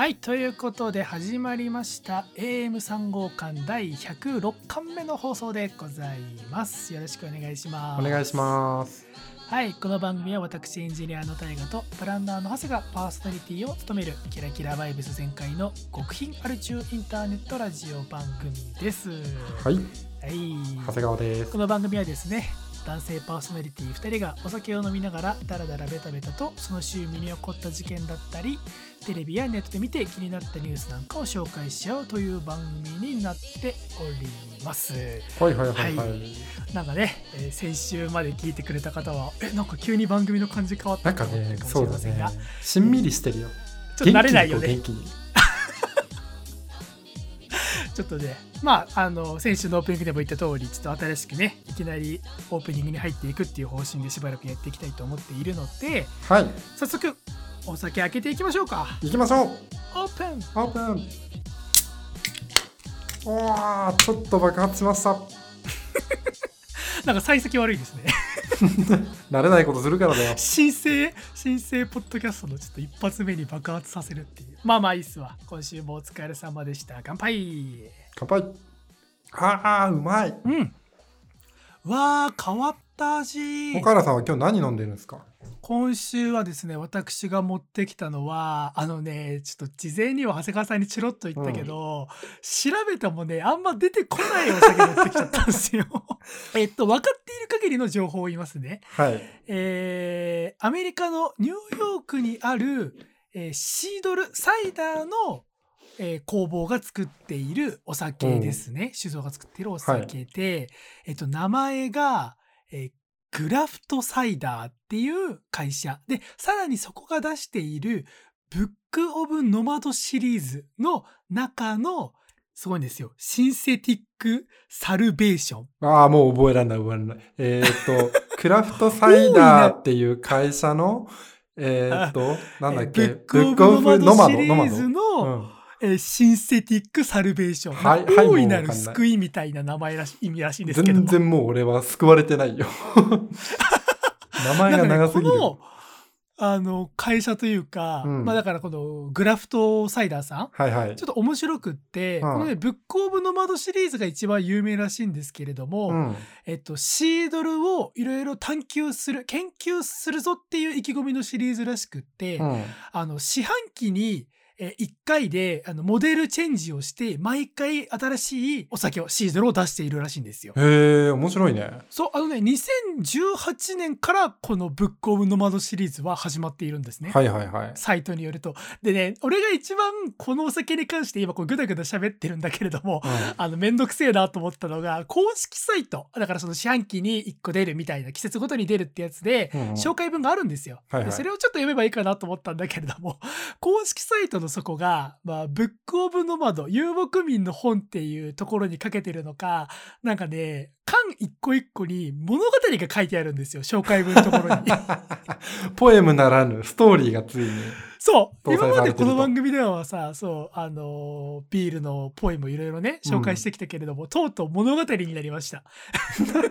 はいということで始まりました。AM3 号館第106巻目の放送でございます。よろしくお願いします。お願いします。はいこの番組は私エンジニアの大河とプランナーの長谷がパーソナリティを務めるキラキラバイブス全開の極貧アル中インターネットラジオ番組です。はい。はい。長谷川です。この番組はですね男性パーソナリティ2人がお酒を飲みながらダラダラベタベタとその週身に起こった事件だったりテレビやネットで見て気になったニュースなんかを紹介し合うという番組になっておりますはいはいはいはい、はい。なんかね、えー先週まで聞いてくれた方はえなんか急に番組の感じ変わったなんかねとそうだ思ってるかもしれませんが。ねしんみりしてるよ。ちょっと慣れないよね。元気にちょっとね、まあ、あの、先週のオープニングでも言った通り、ちょっと新しくね、いきなりオープニングに入っていくっていう方針でしばらくやっていきたいと思っているので、はい。早速、お酒開けていきましょうか。行きましょう。オープン。オープン。おーちょっと爆発しました なんか幸先悪いですね。慣れないことするからだよ新生、新生ポッドキャストのちょっと一発目に爆発させるっていう。まあまあいいっすわ。今週もお疲れ様でした。乾杯乾杯あーうまいうん。わー、変わった味。岡原さんは今日何飲んでるんですか？今週はですね私が持ってきたのはあのねちょっと事前には長谷川さんにチロッと言ったけど、調べてもねあんま出てこないお酒持ってきちゃったんですよ。えっと分かっている限りの情報を言いますね。はい。えーアメリカのニューヨークにある、えーシードルサイダーの、えー工房が作っているお酒ですね、酒造が作っているお酒で、えっと名前が、えー Graft Cider っていう会社。でさらにそこが出している Book of Nomad シリーズの中のすごいんですよ。 Synthetic Salvation。ああもう覚えられない覚えられない。えーっと Graft Cider っていう会社のえーっと なんだっけ？えー Book of Nomad シリーズの、うんえー Synthetic Salvation。はい大いなる救いみたいな名前らし意味らしいんですけど。も。全然もう俺は救われてないよ。名前が長すぎる、ねこのあの会社というか、うん。まあだからこのグラフトサイダーさんはいはい。ちょっと面白くって、うん。このね、ブック・オブ・ノマドシリーズが一番有名らしいんですけれども、うん。えっと、シードルをいろいろ探求する、研究するぞっていう意気込みのシリーズらしくって、うん。あの、四半期に、え1回であのモデルチェンジをして、毎回新しいお酒を、シードルを出しているらしいんですよ。へえ面白いねそう、あのね、2018年からこのブックオブノマドシリーズは始まっているんですね。はいはいはいサイトによると。でね、俺が一番このお酒に関して今こうグダグダ喋ってるんだけれども、あの、めんどくせえなと思ったのが、公式サイト。だからその四半期に1個出るみたいな、季節ごとに出るってやつで、うんうん紹介文があるんですよ、はいはいでそれをちょっと読めばいいかなと思ったんだけれども、公式サイトの底が、まあ、ブックオブノマド、遊牧民の本っていうところにかけてるのか、なんかね、巻一個一個に物語が書いてあるんですよ、紹介文のところに。ポエムならぬストーリーがついにそう。今までこの番組ではさそうあのービールのポエムいろいろね紹介してきたけれども、とうとう物語になりました。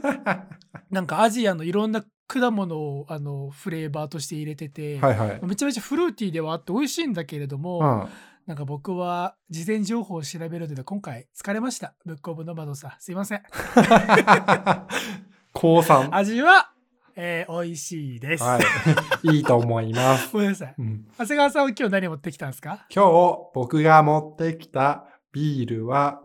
なんかアジアのいろんな果物をあのフレーバーとして入れてて、はいはい、めちゃめちゃフルーティーではあって美味しいんだけれども、うん、なんか僕は事前情報を調べるので今回疲れました。ブックオブノマドさん。すいません。高三。味は、えー美味しいです、はい。いいと思います、ごめんなさい。うん、長谷川さんは今日何持ってきたんですか？今日僕が持ってきたビールは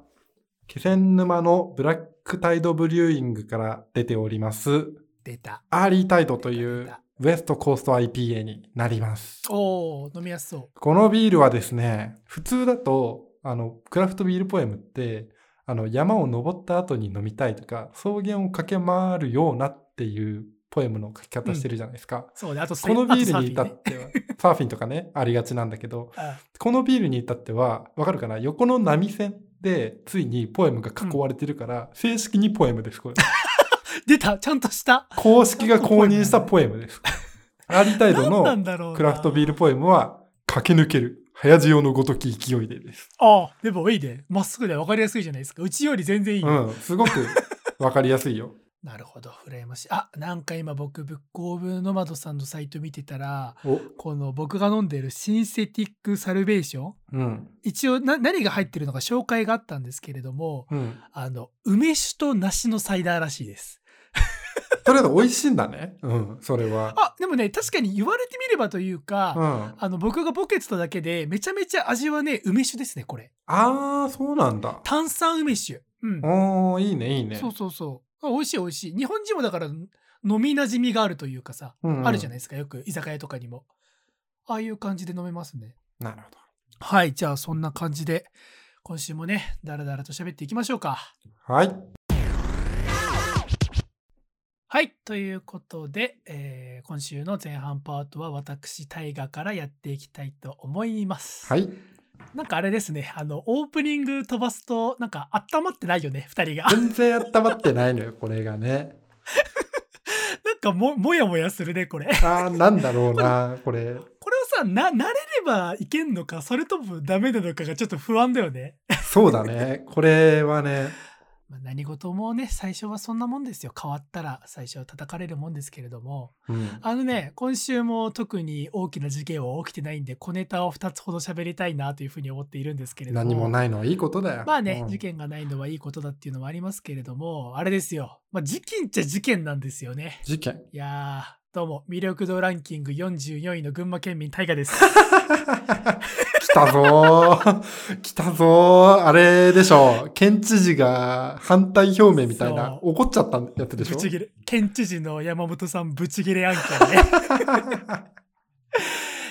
気仙沼のブラックタイドブリューイングから出ております。出た。アーリータイドというウエストコースト IPA になります。おー飲みやすそう。このビールはですね普通だとあのクラフトビールポエムってあの山を登った後に飲みたいとか草原を駆け回るようなっていうポエムの書き方してるじゃないですか、そうね、あとこのビールに至っては、サーフィンとかね、ありがちなんだけど、サーフィンねこのビールに至っては、わかるかな？横の波線で、ついにポエムが囲われてるから、正式にポエムです、これ。あ 出た。ちゃんとした。公式が公認したポエムです。アーリータのクラフトビールポエムは、駆け抜ける。早潮のごとき勢いでです。あでもいいね。まっすぐで分かりやすいじゃないですか。うちより全然いいよ、うん、すごくわかりやすいよ。なるほど。羨ましい。あ、なんか今僕、ブックオブノマドさんのサイト見てたら、お、この僕が飲んでるシンセティックサルベーションうん。一応な何が入ってるのか紹介があったんですけれども、うん。あの、梅酒と梨のサイダーらしいです。とりあえず美味しいんだね。うん、それは。あ、でもね、確かに言われてみればというか、うん。あの、僕がボケてただけで、めちゃめちゃ味はね、梅酒ですね、これ。ああ、そうなんだ。炭酸梅酒。うん。おー、いいね、いいね。そうそうそう。あ美味しい美味しい。日本人もだから飲み馴染みがあるというかさ、うんうんあるじゃないですか、よく居酒屋とかにも。ああいう感じで飲めますね。なるほはい、じゃあそんな感じで、今週もね、だらだらと喋っていきましょうか。ど。はい。はい、ということで、えー今週の前半パートは私、大河からやっていきたいと思います。はい。なんかあれですね、あの、オープニング飛ばすと、なんか温まってないよね、二人が。全然温まってないのよ、これがね。なんかも、もやもやするね、これ。ああ、なんだろうな、これ。これをさ、な、慣れればいけんのか、それともダメなのかがちょっと不安だよね。そうだね。これはね、まあ、何事もね、最初はそんなもんですよ。変わったら最初は叩かれるもんですけれども。うん。あのね、今週も特に大きな事件は起きてないんで、小ネタを2つほど喋りたいなというふうに思っているんですけれども。何もないのはいいことだよ。まあね、うん事件がないのはいいことだっていうのもありますけれども、あれですよ。まあ事件っちゃ事件なんですよね。事件。いやー、どうも、魅力度ランキング44位の群馬県民大河です。来たぞー。来たぞー。あれでしょ。県知事が反対表明みたいな、そ怒っちゃったやつでしょ？ブチギレ。県知事の山本さんブチギレ案件 ね。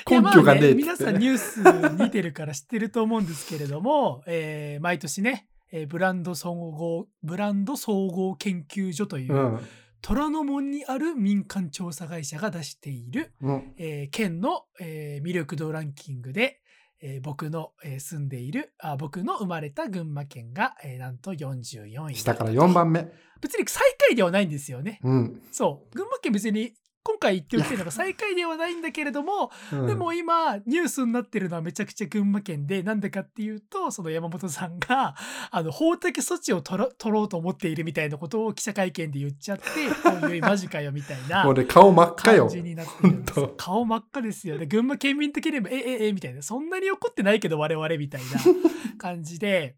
根拠がねね皆さんニュース見てるから知ってると思うんですけれども、えー毎年ね、えーブランド総合、ブランド総合研究所という、うん。虎ノ門にある民間調査会社が出している、うん。えー県の、えー魅力度ランキングで、えー僕の、えー住んでいるあ、僕の生まれた群馬県が、えーなんと44位。下から4。番目。別に最下位ではないんですよね。うん。そう。群馬県別に今回言っておきたいのが最下位ではないんだけれども、うん。でも今ニュースになってるのはめちゃくちゃ群馬県でなんでかっていうとその山本さんがあの法的措置を取ろうと思っているみたいなことを記者会見で言っちゃっておいおいマジかよみたいな 俺顔真っ赤よ。顔真っ赤ですよ。ね群馬県民的にもえええみたいな。そんなに怒ってないけど我々みたいな感じで。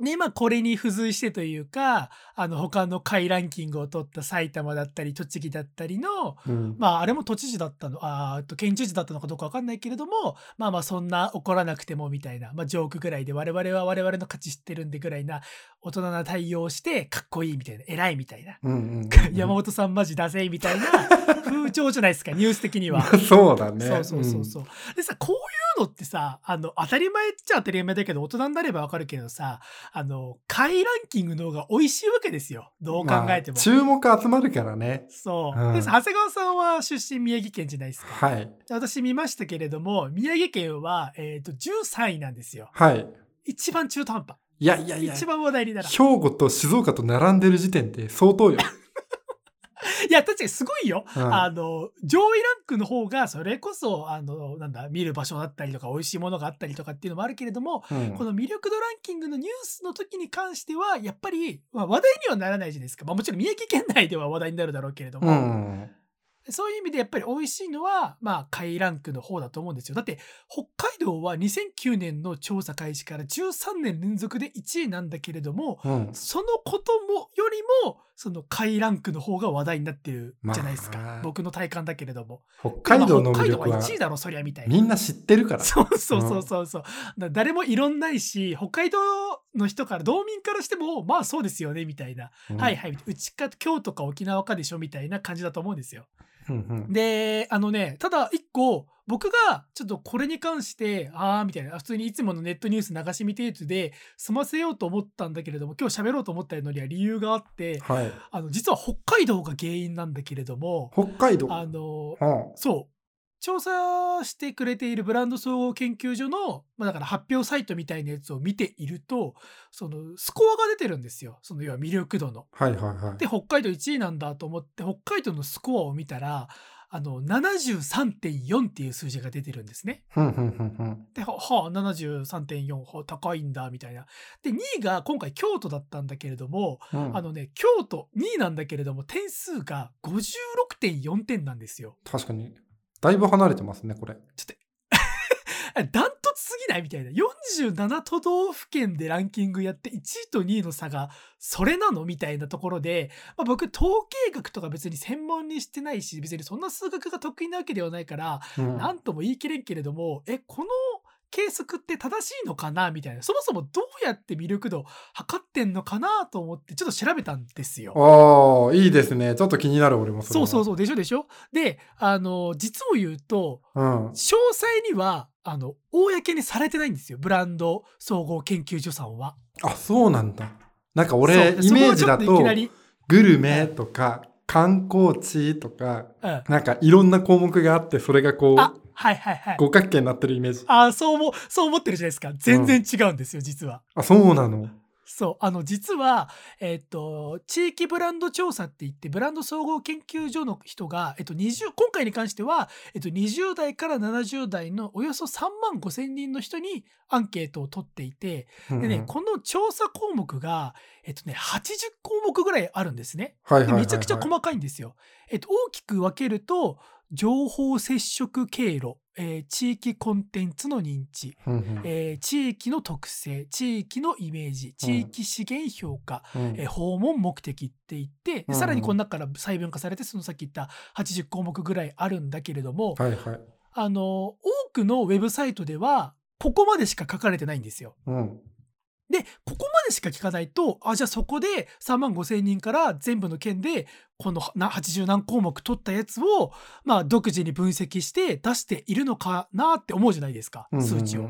で、まあ、これに付随してというか、あの、他の下位ランキングを取った埼玉だったり、栃木だったりの、うんまあ、あれも都知事だったの、あと県知事だったのかどうかわかんないけれども、まあまあ、そんな怒らなくてもみたいな、まあ、ジョークぐらいで、我々は我々の価値知ってるんでぐらいな、大人な対応をして、かっこいいみたいな、偉いみたいな。うんうんうん 山本さんマジだぜみたいな風潮じゃないですか、ニュース的には。そうだね。そうそうそうそう。でさ、こういうのってさ、あの、当たり前っちゃ当たり前だけど、大人になればわかるけどさ、あの、下位ランキングの方が美味しいわけですよ。どう考えても。まあ注目集まるからね。そう。うんでさ長谷川さんは出身宮城県じゃないですか。はい。私見ましたけれども、宮城県は、えっ、と、13位なんですよ。はい。一番中途半端。いやいやいや、一番話題にならん。兵庫と静岡と並んでる時点で相当よ。いや、確かにすごいよ。うんあの、上位ランクの方が、それこそ、あの、なんだ、見る場所だったりとか、美味しいものがあったりとかっていうのもあるけれども、うんこの魅力度ランキングのニュースの時に関しては、やっぱり、まあ、話題にはならないじゃないですか。まあ、もちろん宮城県内では話題になるだろうけれどうも、ん。そういう意味でやっぱり美味しいのは、まあ、下位ランクの方だと思うんですよ。だって、北海道は2009年の調査開始から13年連続で1位なんだけれども、うん。そのこともよりも、その下位ランクの方が話題になってるじゃないですか。まあ僕の体感だけれども。北海道のまあ北海道は魅力は1位だろ、そりゃみたいな。みんな知ってるから。そ うそうそうそうそう。だから誰も異論ないし、北海道の人から、道民からしても、まあそうですよね、みたいな。うんはいはい。うちか、京都か沖縄かでしょ、みたいな感じだと思うんですよ。うんうんで、あのね、ただ一個、僕がちょっとこれに関して、あーみたいな、普通にいつものネットニュース流し見程度で済ませようと思ったんだけれども、今日喋ろうと思ったのには理由があって、はい。あの、実は北海道が原因なんだけれども、北海道？あの、うんそう。調査してくれているブランド総合研究所の、まあ、だから発表サイトみたいなやつを見ていると、そのスコアが出てるんですよ。その要は魅力度の。はいはいはい。で、北海道1位なんだと思って、北海道のスコアを見たら、あの、73.4っていう数字が出てるんですね。で、は、はあ、73.4、はあ高いんだ、みたいな。で、2位が今回京都だったんだけれども、うんあのね、京都2位なんだけれども、点数が56.4点なんですよ。確かに。だいぶ離れてますね、こ れ。ダントツすぎない？みたいな。47都道府県でランキングやって1位と2位の差がそれなの？みたいなところで、まあ、僕統計学とか別に専門にしてないし、別にそんな数学が得意なわけではないから、うんなんとも言い切れんけれども、え、この計測って正しいのかなみたいな。そもそもどうやって魅力度測ってんのかなと思ってちょっと調べたんですよ。ああ、いいですね。ちょっと気になる、俺もそ。そうそうそう、でしょでしょで、あの、実を言うと、うん。詳細には、あの、公にされてないんですよ。ブランド総合研究所さんは。あ、そうなんだ。なんか俺、イメージだとグルメとか、観光地とか、うん。なんかいろんな項目があって、それがこあう、、はいはいはい。五角形になってるイメージ。あそう思う、そう思ってるじゃないですか。全然違うんですよ、実は。あ、そうなの？そう。あの、実は、えっと、地域ブランド調査って言って、ブランド総合研究所の人が、えっと、20、今回に関しては、えっと、20代から70代のおよそ3万5千人の人にアンケートを取っていて、でね、うんうんこの調査項目が、えっとね、80項目ぐらいあるんですね。はいはいはいはいでめちゃくちゃ細かいんですよ。えっと、大きく分けると、情報接触経路、えー地域コンテンツの認知、えー地域の特性、地域のイメージ、地域資源評価、うんえー訪問目的って言って、うんさらにこの中から細分化されて、そのさっき言った80項目ぐらいあるんだけれども、はいはい。あの、多くのウェブサイトでは、ここまでしか書かれてないんですよ。うん。で、ここまでしか聞かないと、あ、じゃあそこで3万5千人から全部の県で、このな80何項目取ったやつを、まあ、独自に分析して出しているのかなって思うじゃないですか、数値を。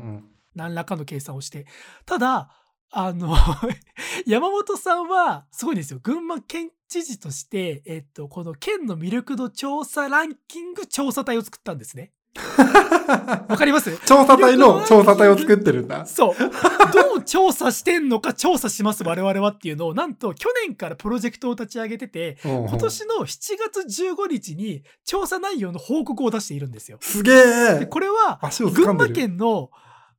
何らかの計算をして。ただ、あの、山本さんは、すごいんですよ。群馬県知事として、えっと、この県の魅力度調査ランキング調査隊を作ったんですね。わかります？調査隊の調査隊を作ってるんだ。そう。どう調査してんのか調査します、我々はっていうのを、なんと去年からプロジェクトを立ち上げてて、今今年の7月15日に調査内容の報告を出しているんですよ。すげでえこれは、群馬。県の、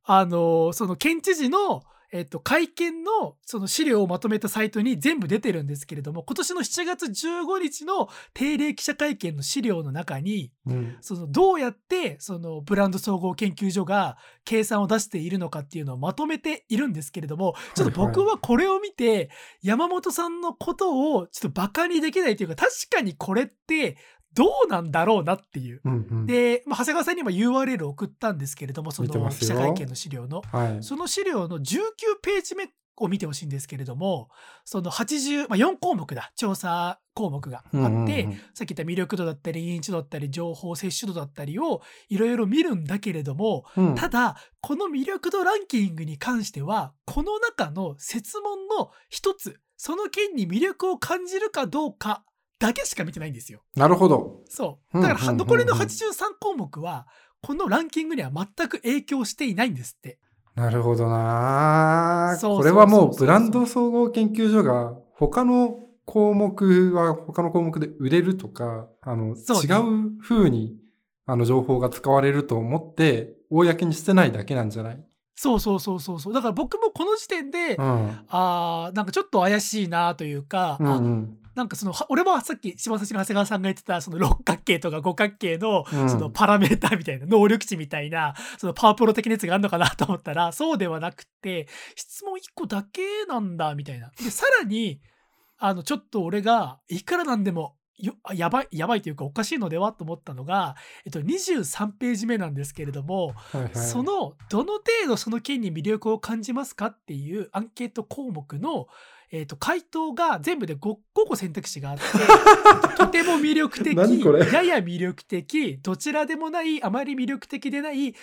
あの、その県知事の、えっと、会見のその資料をまとめたサイトに全部出てるんですけれども、今年の7月15日の定例記者会見の資料の中に、うん。そのどうやってそのブランド総合研究所が計算を出しているのかっていうのをまとめているんですけれども、ちょっと僕はこれを見て、山本さんのことをちょっとバカにできないというか、確かにこれってどうなんだろうなっていう。うんうんで、まあ、長谷川さんにも URL を送ったんですけれども、その記者会見の資料の。はい。その資料の19ページ目を見てほしいんですけれども、その80、まあ、4項目だ、調査項目があって、さっき言った魅力度だったり、認知度だったり、情報摂取度だったりをいろいろ見るんだけれども、うんただ、この魅力度ランキングに関しては、この中の設問の一つ、その件に魅力を感じるかどうかだけしか見てないんですよ。なるほど。そう。だから、残りの83項目は、このランキングには全く影響していないんですって。なるほどなこれはもうブランド総合研究所が他の項目は他の項目で売れるとか、あの、ね違う風にあの情報が使われると思って、公にしてないだけなんじゃない？そうそうそうそうそう。だから僕もこの時点で、うん。あーなんかちょっと怪しいなというか、うんうあん。なんかその、は俺もさっき一番最初に長谷川さんが言ってた、その六角形とか五角形の、うんそのパラメーターみたいな、能力値みたいな、そのパワープロ的なやつがあるのかなと思ったら、そうではなくて、質問1個だけなんだ、みたいな。で、さらに、あの、ちょっと俺が、いくらなんでも、やばい、やばいというかおかしいのではと思ったのが、えっと、23ページ目なんですけれども、はいはい。そのどの程度その件に魅力を感じますかっていうアンケート項目の、えー、と回答が全部で 5, 5個選択肢があって とても魅力的やや魅力的どちらでもないあまり魅力的でない全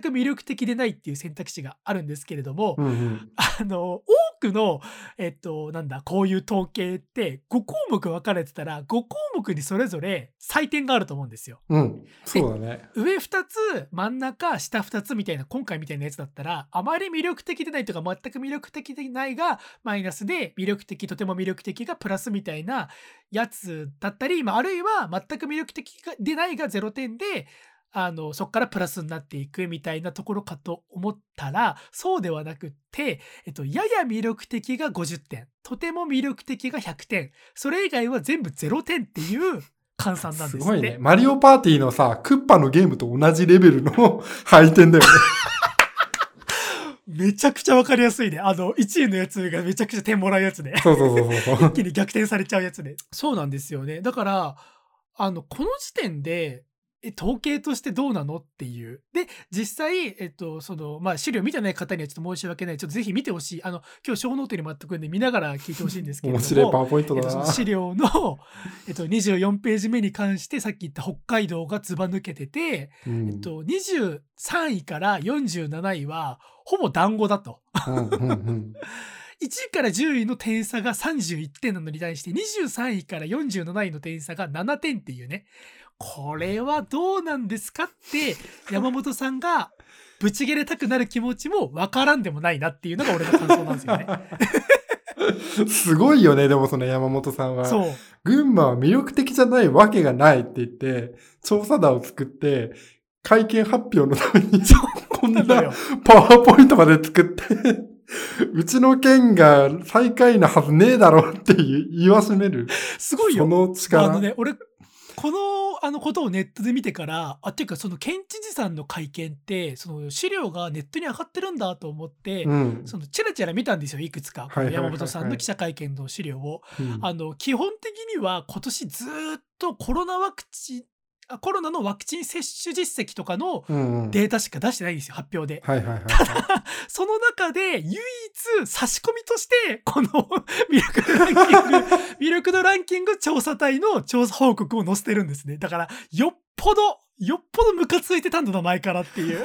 く魅力的でないっていう選択肢があるんですけれども、うんうん。あの多クの、えっと、なんだ、こういう統計って5項目分かれてたら、5項目にそれぞれ採点があると思うんですよ。うん。そうだね。上2つ、真ん中、下2つみたいな、今回みたいなやつだったら、あまり魅力的でないとか、全く魅力的でないがマイナスで、魅力的、とても魅力的がプラスみたいなやつだったり、まあ、あるいは全く魅力的でないが0点で、あのそこからプラスになっていくみたいなところかと思ったらそうではなくって、えっと、やや魅力的が50点とても魅力的が100点それ以外は全部0点っていう換算なんですってすごいね。マリオパーティーのさ、クッパのゲームと同じレベルの 配点だよね。めちゃくちゃわかりやすいね。あの1位のやつがめちゃくちゃ点もらうやつね。そうそうそうそう 一。気に逆転されちゃうやつね。そうなんですよね。だからあのこの時点でえ統計としてどうなの？っていう。で、実際、えっと、その、まあ、資料見てない方にはちょっと申し訳ない。ちょっとぜひ見てほしい。あの、今日ショーノートにも貼っておくんで見ながら聞いてほしいんですけれども。面白いパワーポイントえっと、だな。その資料の、えっと、24ページ目に関して、さっき言った北海道がずば抜けてて、うんえっと、23位から47位は、ほぼ団子だと。うんうんうん 1位から10位の点差が31点なのに対して23位から47位の点差が7点っていうねこれはどうなんですかって山本さんがぶち切れたくなる気持ちもわからんでもないなっていうのが俺の感想なんですよね。すごいよね、でもその山本さんは。そう群馬は魅力的じゃないわけがないって言って、調査団を作って、会見発表のために、こんな。パワーポイントまで作って、うちの県が最下位なはずねえだろって言わしめる。すごいよそ。のあ力。のね、俺、この、あのことをネットで見てから、あ、っていうか、その県知事さんの会見って、その資料がネットに上がってるんだと思って、うん。そのチラチラ見たんですよ、いくつか。山本さんの記者会見の資料を。うんあの、基本的には今年ずーっとコロナワクチン、あコロナのワクチン接種実績とかのうんうんデータしか出してないんですよ、発表で。はいはいはいはい。その中で唯一差し込みとして、この 魅力度ランキング、魅力度ランキング調査隊の調査報告を載せてるんですね。だから、よっぽど、よっぽどムカついてたんだな、前からっていう。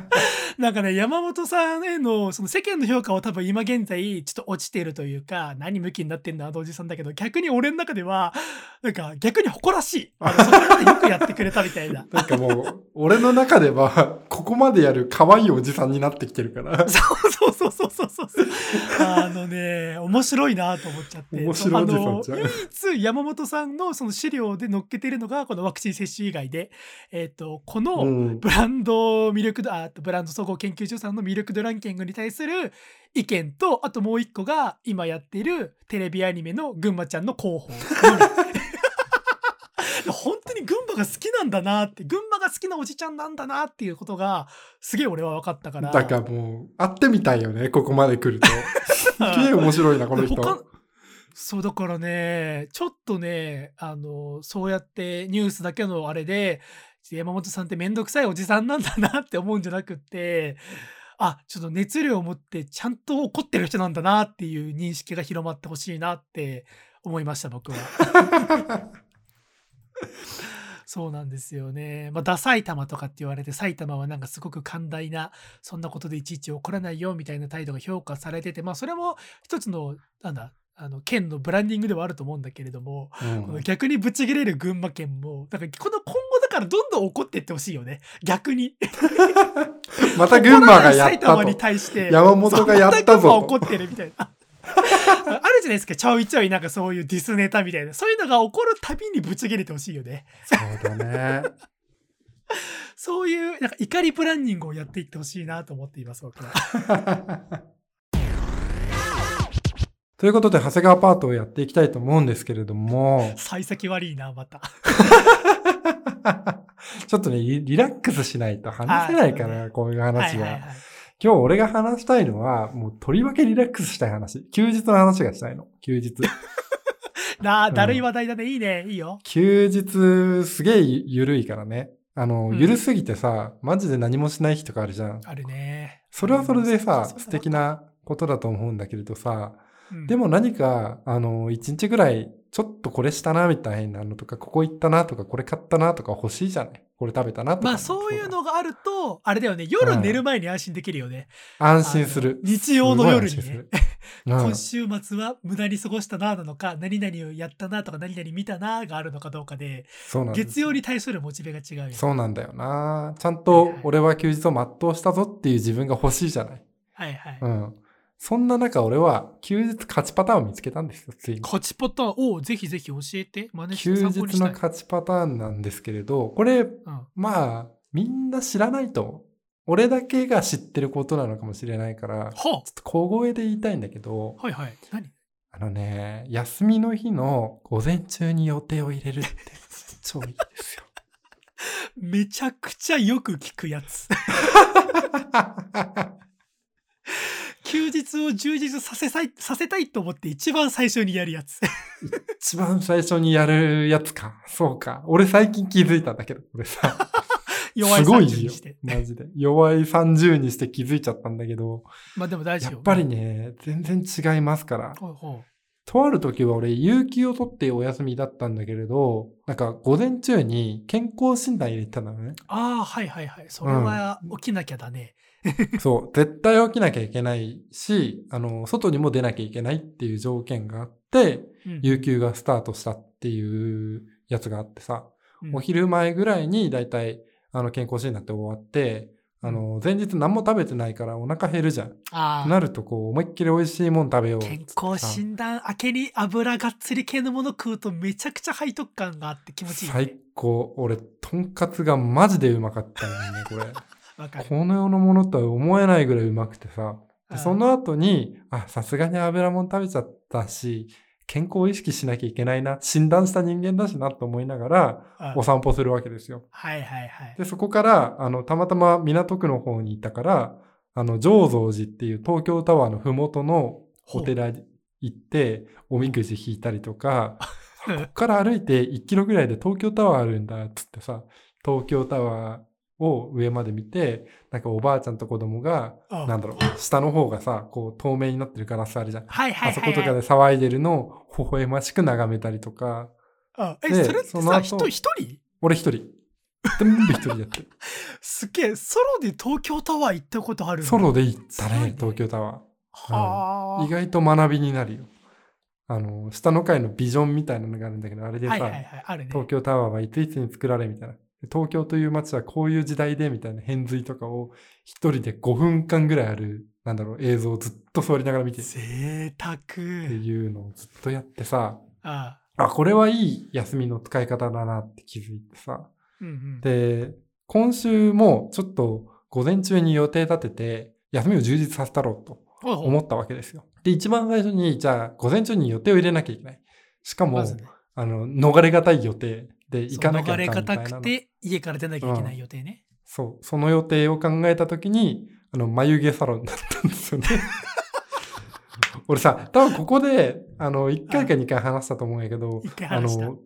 なんかね、山本さんへの、その世間の評価は多分今現在、ちょっと落ちてるというか、何向きになってんだ、あのおじさんだけど、逆に俺の中では、なんか逆に誇らしい。あのそこまでよくやってくれたみたいな。なんかもう、俺の中では、ここまでやる可愛いおじさんになってきてるから。そうそうそうそうそうそう。あのね、面白いなと思っちゃって。面白いおじさんじゃんあの唯一山本さんのその資料で載っけてるのが、このワクチン接種以外で、えっ、と、こうのん。ブランド魅力度、あブランド総合研究所さんの魅力度ランキングに対する意見と、あともう一個が今やっているテレビアニメのぐんまちゃんの広報。本当に群馬が好きなんだなって、群馬が好きなおじちゃんなんだなっていうことが、すげえ俺は分かったから。だからもう、会ってみたいよね、ここまで来ると。すげえ面白いな、この人。他そうだからねちょっとねあのそうやってニュースだけのあれで山本さんって面倒くさいおじさんなんだなって思うんじゃなくってあちょっと熱量を持ってちゃんと怒ってる人なんだなっていう認識が広まってほしいなって思いました僕は。そうなんですよね。まあ、ダ埼玉とかって言われて、埼玉はなんかすごく寛大な、そんなことでいちいち怒らないよみたいな態度が評価されてて、まあ、それも一つの、なんだ、あの県のブランディングではあると思うんだけれども、うん逆にぶち切れる群馬県も、だからこの今後だからどんどん怒っていってほしいよね。逆に。また群馬がやった埼玉にと。対して。山本がやったぞま怒ってるみたいな。あるじゃないですか、ちょいちょいなんかそういうディスネタみたいな。そういうのが起こるたびにぶち切れてほしいよね。そうだね。そういうなんか怒りプランニングをやっていってほしいなと思っています、僕は。ということで、長谷川パートをやっていきたいと思うんですけれども、幸先悪いな、また。ちょっとね、リリラックスしないと話せないから、こういうはい話は。はいはい。今日俺が話したいのは、もうとりわけリラックスしたい話。休日の話がしたいの。休日。なあ、うんだるい話題だね。いいね。いいよ。休日、すげえゆゆるいからね。あの、うんゆるすぎてさ、マジで何もしない日とかあるじゃん。あるね。それはそれでさ、素敵。なことだと思うんだけれどさ、うんでも何か、あの、一日ぐらい、ちょっとこれしたな、みたいなのとか、ここ行ったなとか、これ買ったなとか欲しいじゃない？これ食べたなとか。まあそういうのがあると、あれだよね。夜寝る前に安心できるよね。安心する。日曜の夜にね今週末は無駄に過ごしたななのか、何々をやったなとか何々見たながあるのかどうかで、です月曜に対するモチベが違うよね。そうなんだよな。ちゃんはいとはい俺は休日を全うしたぞっていう自分が欲しいじゃない。はいはい。うん。そんな中俺は休日勝ちパターンを見つけたんですよ、ついに。勝ちパターンをぜひぜひ教えて、真似して休。日の勝ちパターンなんですけれど、これ、うん、まあ、みんな知らないと。俺だけが知ってることなのかもしれないから、ちょはっと小声で言いたいんだけど、あ、はいはい。何？あのね、休みの日の午前中に予定を入れるって 超いいですよ。めちゃくちゃよく聞くやつ。休日を充実させたい、させたいと思って一番最初にやるやつ。一番最初にやるやつか。そうか。俺最近気づいたんだけど、俺さ。弱いすごい30によして。。マジで。弱い30にして気づいちゃったんだけど、まあでも大丈夫。やっぱり。ね、全然違いますから。ほうほとある時は俺、有給を取ってお休みだったんだけれど、なんか午前中に健康診断入れてたのね。ああ、はいはいはい。それは起きなきゃだね。そう、絶対起きなきゃいけないし、あの、外にも出なきゃいけないっていう条件があって、うん有給がスタートしたっていうやつがあってさ、うんお昼前ぐらいにだいたいあの健康診断って終わって、あの、前日何も食べてないからお腹減るじゃん。なるとこう、思いっきり美味しいもん食べよう。健康診断明けに油がっつり系のもの食うとめちゃくちゃ背徳感があって気持ちいい、ね。最高。俺、とんかつがマジでうまかったよね、これ。この世のものとは思えないぐらいうまくてさ。その後に、あ、さすがに油もん食べちゃったし、健康を意識しなきゃいけないな、診断した人間だしなと思いながら、あお散歩するわけですよ。はいはいはい。で、そこから、あの、たまたま港区の方にいたから、あの、浄蔵寺っていう東京タワーのふもとのお寺に行って、おみくじ引いたりとか、う んこっから歩いて1キロぐらいで東京タワーあるんだっつってさ、東京タワーを上まで見て、なんかおばあちゃんと子供が、あなんだろう、下の方がさ、こう透明になってるガラスあるじゃん。はいはいはい、はい。あそことかで騒いでるのを微笑ましく眺めたりとか、あえ、でそれってさ、人一人？俺一人。全部一人でやってる。すっげえ、ソロで東京タワー行ったことあるソロで行ったね東京タワはあ、ー。意外と学びになるよ。あの、下の階のビジョンみたいなのがあるんだけど、あれでさ、はいはいはい、あるね。東京タワーはいついつに作られみたいな。東京という街はこういう時代でみたいな変髄とかを一人で5分間ぐらいある、なんだろう、映像をずっと座りながら見て贅沢。ていうのをずっとやってさ、ああ、これはいい休みの使い方だなって気づいてさ。うんうん。で、今週もちょっと午前中に予定立てて、休みを充実させたろうと思ったわけですよ。で、一番最初に、じゃあ午前中に予定を入れなきゃいけない。しかも、ねあの、逃れがたい予定で行かなきゃいけないくて、家から出なきゃいけない予定ね。そう、その予定を考えたときに、あの、眉毛サロンだったんですよね。俺さ、多分ここで、あの、1回か2回話したと思うんやけどあ話した。の、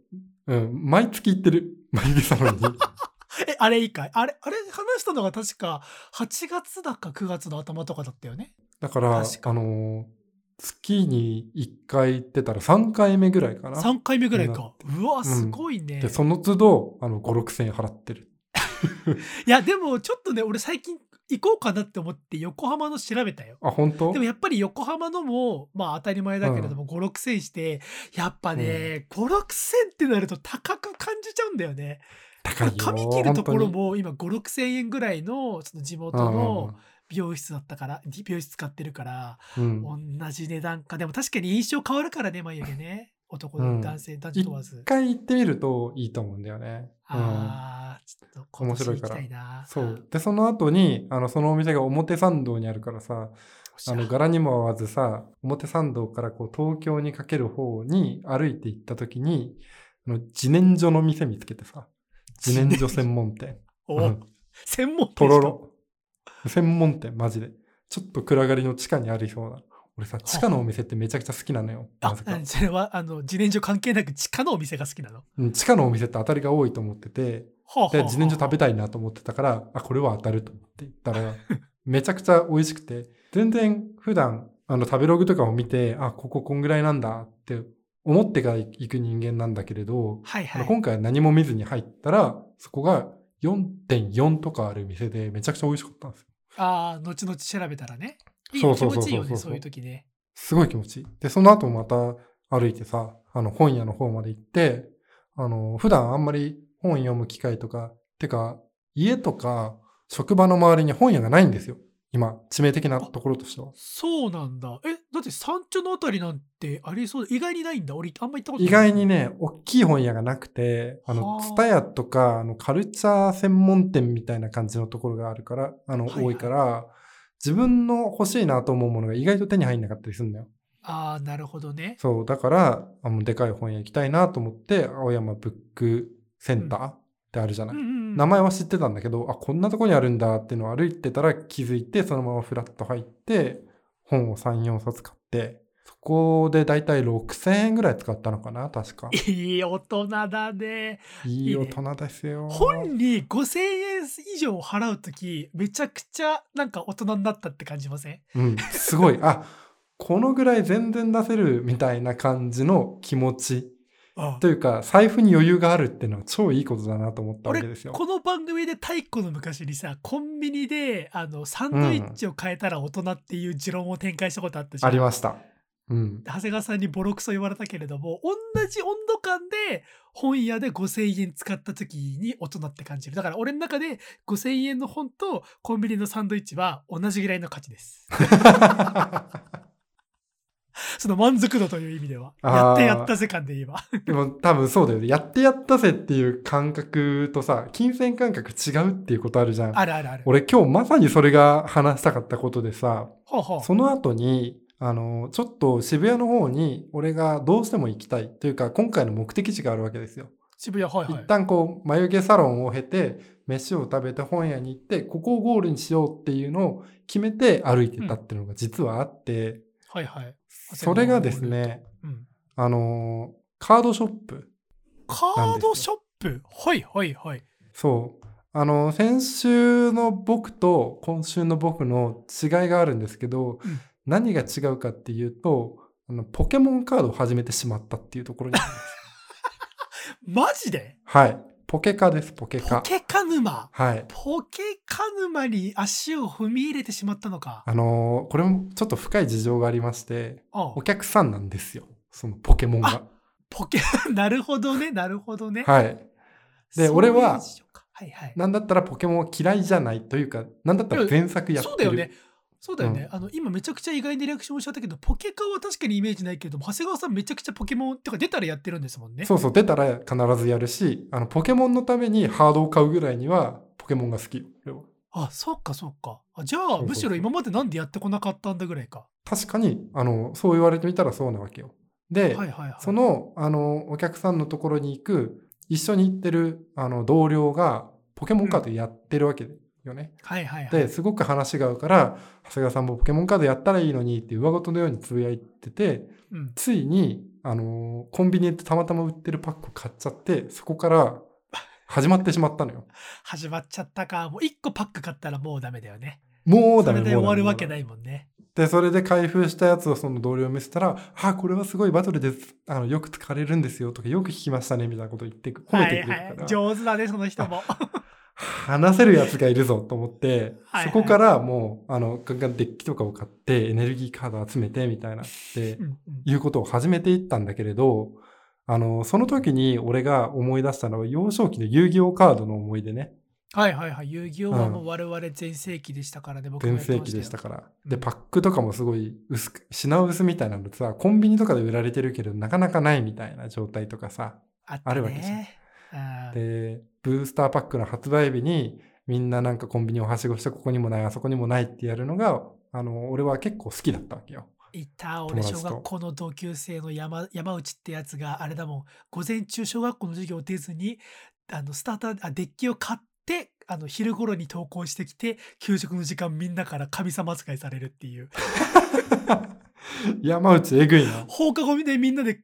うん、毎月行ってる。眉毛サロンに。え、あれいいかい？あれ、あれ話したのが確か8月だか9月の頭とかだったよね。だから、確かあの、月に1回行ってたら3回目ぐらいかな。3回目ぐらいなか。うわ、すごいね。で、その都度、あの、5、6千円払ってる。いや、でもちょっとね、俺最近行こうかなって思って横浜の調べたよ。あ、本当？でもやっぱり横浜のも、まあ当たり前だけれども、5、6千して、やっぱね、5、6千ってなると高く感じちゃうんだよね。高いよ。髪切るところ本も今5、6千円ぐらいの、その地元当にの美容室だったから、美容室使ってるから、うんうん同じ値段か。でも確かに印象変わるからね、眉毛ね。男のうん男性、男女問わず一。回行ってみるといいと思うんだよね。うんああ、ちょっと面白いから。そう。で、その後に、あの、そのお店が表参道にあるからさ、あの、柄にも合わずさ、表参道からこう、東京にかける方に歩いて行った時に、あの、自然薯の店見つけてさ、自然薯専門店。お、うん専門とろろ。専門店、マジで。ちょっと暗がりの地下にありそうな。俺さ、地下のお店ってめちゃくちゃ好きなのよ。あそれは、あの、自然薯関係なく地下のお店が好きなの？はうん地下のお店って当たりが多いと思ってて、あはあはあで、自然薯食べたいなと思ってたから、あ、これは当たると思って言ったら、めちゃくちゃ美味しくて、全然普段、あの、食べログとかを見て、あ、こここんぐらいなんだって思ってから行く人間なんだけれど、はいはい。あの今回は何も見ずに入ったら、そこが4.4とかある店でめちゃくちゃ美味しかったんですよ。ああ、後々調べたらね。いいね気そうそうそうそう持ちいいよね、そういう時ね。すごい気持ちいい。で、その後もまた歩いてさ、あの本屋の方まで行って、あの、普段あんまり本読む機会とか、てか、家とか職場の周りに本屋がないんですよ。今、致命的なところとしては。そうなんだ。え、だって山頂のあたりなんてありそうで、意外にないんだ。俺、あんま行ったことない。意外にね、大きい本屋がなくて、あの、はあツタヤとか、あの、カルチャー専門店みたいな感じのところがあるから、あの、はいはい多いから、自分の欲しいなと思うものが意外と手に入んなかったりするんだよ。ああ、なるほどね。そう、だから、あの、でかい本屋行きたいなと思って、青山ブックセンターってあるじゃない。うんうんうん。名前は知ってたんだけど、あ、こんなとこにあるんだっていうのを歩いてたら気づいて、そのままフラッと入って、本を3、4冊買って、そこでだいたい6000円ぐらい使ったのかな、確か。いい大人だね。いい大人ですよ。本に5000円以上払うとき、めちゃくちゃなんか大人になったって感じません？うん、すごい。あ、このぐらい全然出せるみたいな感じの気持ち。あというか、財布に余裕があるっていうのは超いいことだなと思ったわけですよ。この番組で太古の昔にさ、コンビニであのサンドイッチを変えたら大人っていう持論を展開したことあったじゃん。ありました。うん。長谷川さんにボロクソ言われたけれども同じ温度感で本屋で5,000円使った時に大人って感じるだから俺の中で5,000円の本とコンビニのサンドイッチは同じぐらいの価値です その満足度という意味では。やってやったぜ感で言えば。でも多分そうだよね。やってやったぜっていう感覚とさ、金銭感覚違うっていうことあるじゃん。あるあるある。俺今日まさにそれが話したかったことでさ、ほうほう。その後に、あの、ちょっと渋谷の方に俺がどうしても行きたいというか、今回の目的地があるわけですよ。渋谷はいはい。一旦こう、眉毛サロンを経て、飯を食べて本屋に行って、ここをゴールにしようっていうのを決めて歩いてたっていうのが実はあって、はいはいそれがですね、うんあの、カードショップ。カードショップ？はいはいはいそう。あの、先週の僕と今週の僕の違いがあるんですけど、うん何が違うかっていうと、あのポケモンカードを始めてしまったっていうところに。マジで？はい。ポケカです、ポケカ。ポケカ沼？はい。ポケカ沼に足を踏み入れてしまったのか？あのーこれもちょっと深い事情がありまして、あお客さんなんですよ。そのポケモンが。ポケ、なるほどね、なるほどね。はい。で俺ははいはい。なんだったらポケモンは嫌いじゃないというか、なんだったら前作やってる。そうだよね。そうだよね、あの今めちゃくちゃ意外なリアクションをしちゃったけどポケカは確かにイメージないけれども長谷川さんめちゃくちゃポケモンってか出たらやってるんですもんね。そうそう、出たら必ずやるし、あの、ポケモンのためにハードを買うぐらいには、ポケモンが好きあそうかそうか。あじゃあむしろ今までなんでやってこなかったんだぐらいか。確かに、あの、そう言われてみたらそうなわけよ。で、はいはいはい。その、あの、お客さんのところに行く、一緒に行ってる、あの、同僚が、ポケモンカードやってるわけよね。はいはいはい。で、すごく話が合うから、長谷川さんもポケモンカードやったらいいのにって、上ごとのようにつぶやいてて、うん、ついに、あの、コンビニでたまたま売ってるパックを買っちゃって、そこから始まってしまったのよ。始まっちゃったか。もう1個パック買ったらもうダメだよね。もうダメそれで終わるわけないもんね。で、それで開封したやつをその同僚に見せたら、あ、これはすごいバトルであのよく使われるんですよとか、よく聞きましたねみたいなこと言ってく、褒めてくれるから、はいはい、上手だねその人も 話せるやつがいるぞと思って、そこからもう、あの、ガンガンデッキとかを買って、エネルギーカード集めてみたいなっていうことを始めていったんだけれど、あの、その時に俺が思い出したのは、幼少期の遊戯王カードの思い出ね。はいはいはい。遊戯王はもう我々全盛期でしたからね、僕も全やってま盛期でしたよから。うん。で、パックとかもすごい薄く、品薄みたいなのさ、コンビニとかで売られてるけど、なかなかないみたいな状態とかさ。ああるわけじゃんで、ブースターパックの発売日に、みんななんかコンビニをはしごして、ここにもない、あそこにもないってやるのが、あの、俺は結構好きだったわけよ。いた俺小学校の同級生の山山内ってやつがあれだもん。午前中小学校の授業出ずにあのスターターあデッキを買ってあの昼頃に登校してきて給食の時間みんなから神様扱いされるっていう 山内えぐいな。放課後でみんなで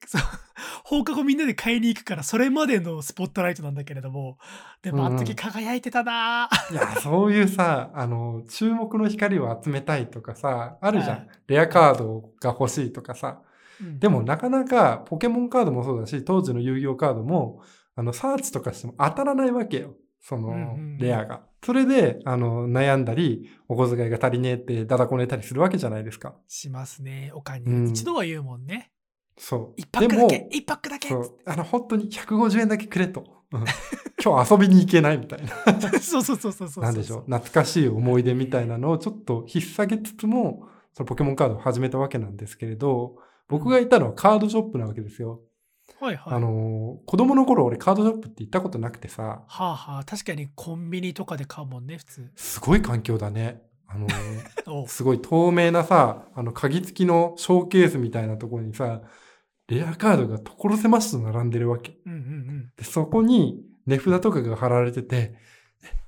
放課後みんなで買いに行くからそれまでのスポットライトなんだけれどもでもあの時うんうん輝いてたなぁいや、そういうさ、あの、注目の光を集めたいとかさ、あるじゃん。はいレアカードが欲しいとかさ。うんでもなかなかポケモンカードもそうだし、当時の遊戯王カードも、あの、サーチとかしても当たらないわけよ。そのうんうんうん、レアが。それで、あの、悩んだり、お小遣いが足りねえってだだこねたりするわけじゃないですか。しますね。おかんうんに一度は言うもんね。そう。一パックだけ一パックだけあの、本当に150円だけくれと。うん今日遊びに行けないみたいな。そうそうそうそうそう。なんでしょう。懐かしい思い出みたいなのをちょっと引っ提げつつも、そのポケモンカードを始めたわけなんですけれど、僕がいたのはカードショップなわけですよ。はいはい。あのー、子供の頃俺カードショップって行ったことなくてさ、はあはあ、確かにコンビニとかで買うもんね、普通。すごい環境だね。あの すごい透明なさ、あの、鍵付きのショーケースみたいなところにさ、レアカードが所狭しと並んでるわけ。うんうんうん。で、そこに値札とかが貼られてて、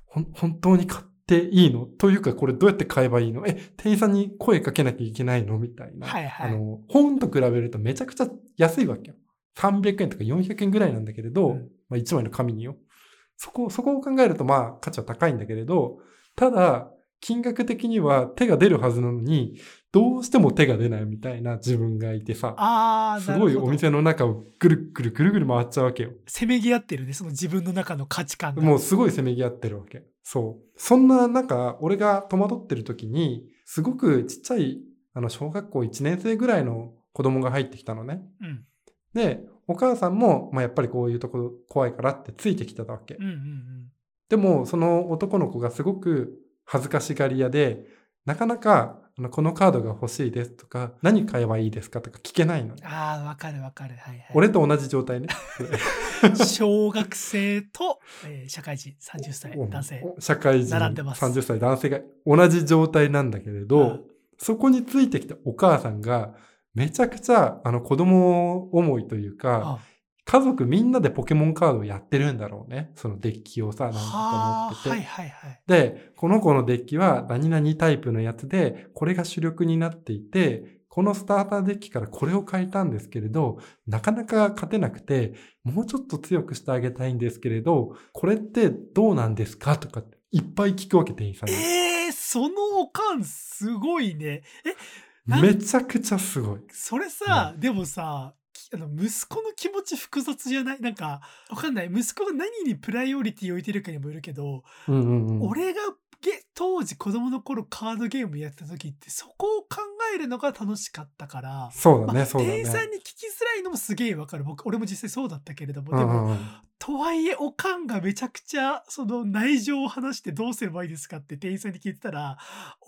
本当に買っていいの？というか、これどうやって買えばいいの？え、店員さんに声かけなきゃいけないの？みたいな。はいはいあの、本と比べるとめちゃくちゃ安いわけよ。300円とか400円ぐらいなんだけれど、うんまあ1枚の紙によ。そこ、そこを考えるとまあ価値は高いんだけれど、ただ、金額的には手が出るはずなのに、どうしても手が出ないみたいな自分がいてさ、すごい。お店の中をぐるぐるぐるぐる回っちゃうわけよ。せめぎ合ってるね、その自分の中の価値観が。もうすごいせめぎ合ってるわけ。そう。そんな中、俺が戸惑ってる時に、すごくちっちゃい、あの、小学校1年生ぐらいの子供が入ってきたのね。うん。で、お母さんも、まあ、やっぱりこういうところ怖いからってついてきてたわけ。うんうんうん。でも、その男の子がすごく恥ずかしがり屋で、なかなか、このカードが欲しいですとか、何買えばいいですかとか聞けないのね。ああ、わかるわかる。はいはい。俺と同じ状態ね。小学生と、えー社会人30歳お男性。お社会人並んでます30歳男性が同じ状態なんだけれど、うんそこについてきたお母さんがめちゃくちゃあの子供思いというか、あ家族みんなでポケモンカードをやってるんだろうね。そのデッキをさ、なんとかはあ、持ってて。はいはいはい。で、この子のデッキは何々タイプのやつで、これが主力になっていて、このスターターデッキからこれを変えたんですけれど、なかなか勝てなくて、もうちょっと強くしてあげたいんですけれど、これってどうなんですか？とかいっぱい聞くわけ、店員さんに。えー、そのおかんすごいね。え、めちゃくちゃすごい。それさ、でもさ、きあの息子の気持ち複雑じゃない？なんか、わかんない。息子が何にプライオリティを置いてるかにもよるけど、うんうんうん。俺がゲ当時子供の頃カードゲームやってた時ってそこを考えるのが楽しかったから、そうだね、まあそうだね。店員さんに聞きづらいのもすげえわかる。僕、俺も実際そうだったけれども、でも、うんうんうんとはいえ、おかんがめちゃくちゃ、その内情を話してどうすればいいですかって店員さんに聞いてたら、